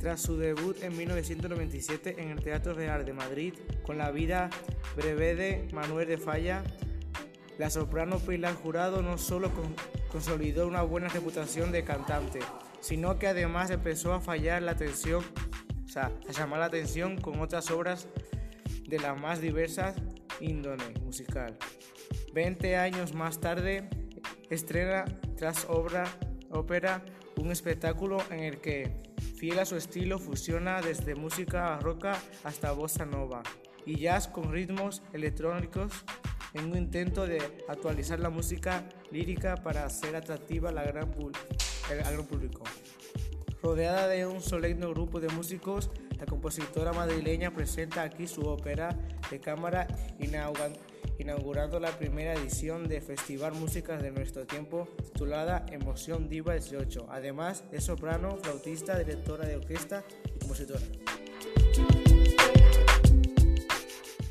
Tras su debut en 1997 en el Teatro Real de Madrid con la vida breve de Manuel de Falla, la soprano Pilar Jurado no solo consolidó una buena reputación de cantante, sino que además empezó a fallar la atención, a llamar la atención con otras obras de la más diversas índole musical. Veinte años más tarde, estrena tras obra, ópera un espectáculo en el que Fiel a su estilo, fusiona desde música barroca hasta bossa nova y jazz con ritmos electrónicos en un intento de actualizar la música lírica para hacer atractiva al gran público. Rodeada de un solemne grupo de músicos, la compositora madrileña presenta aquí su ópera de cámara inaugurando la primera edición de Festival Músicas de Nuestro Tiempo titulada Emoción Diva 18. Además, es soprano, flautista, directora de orquesta y compositora.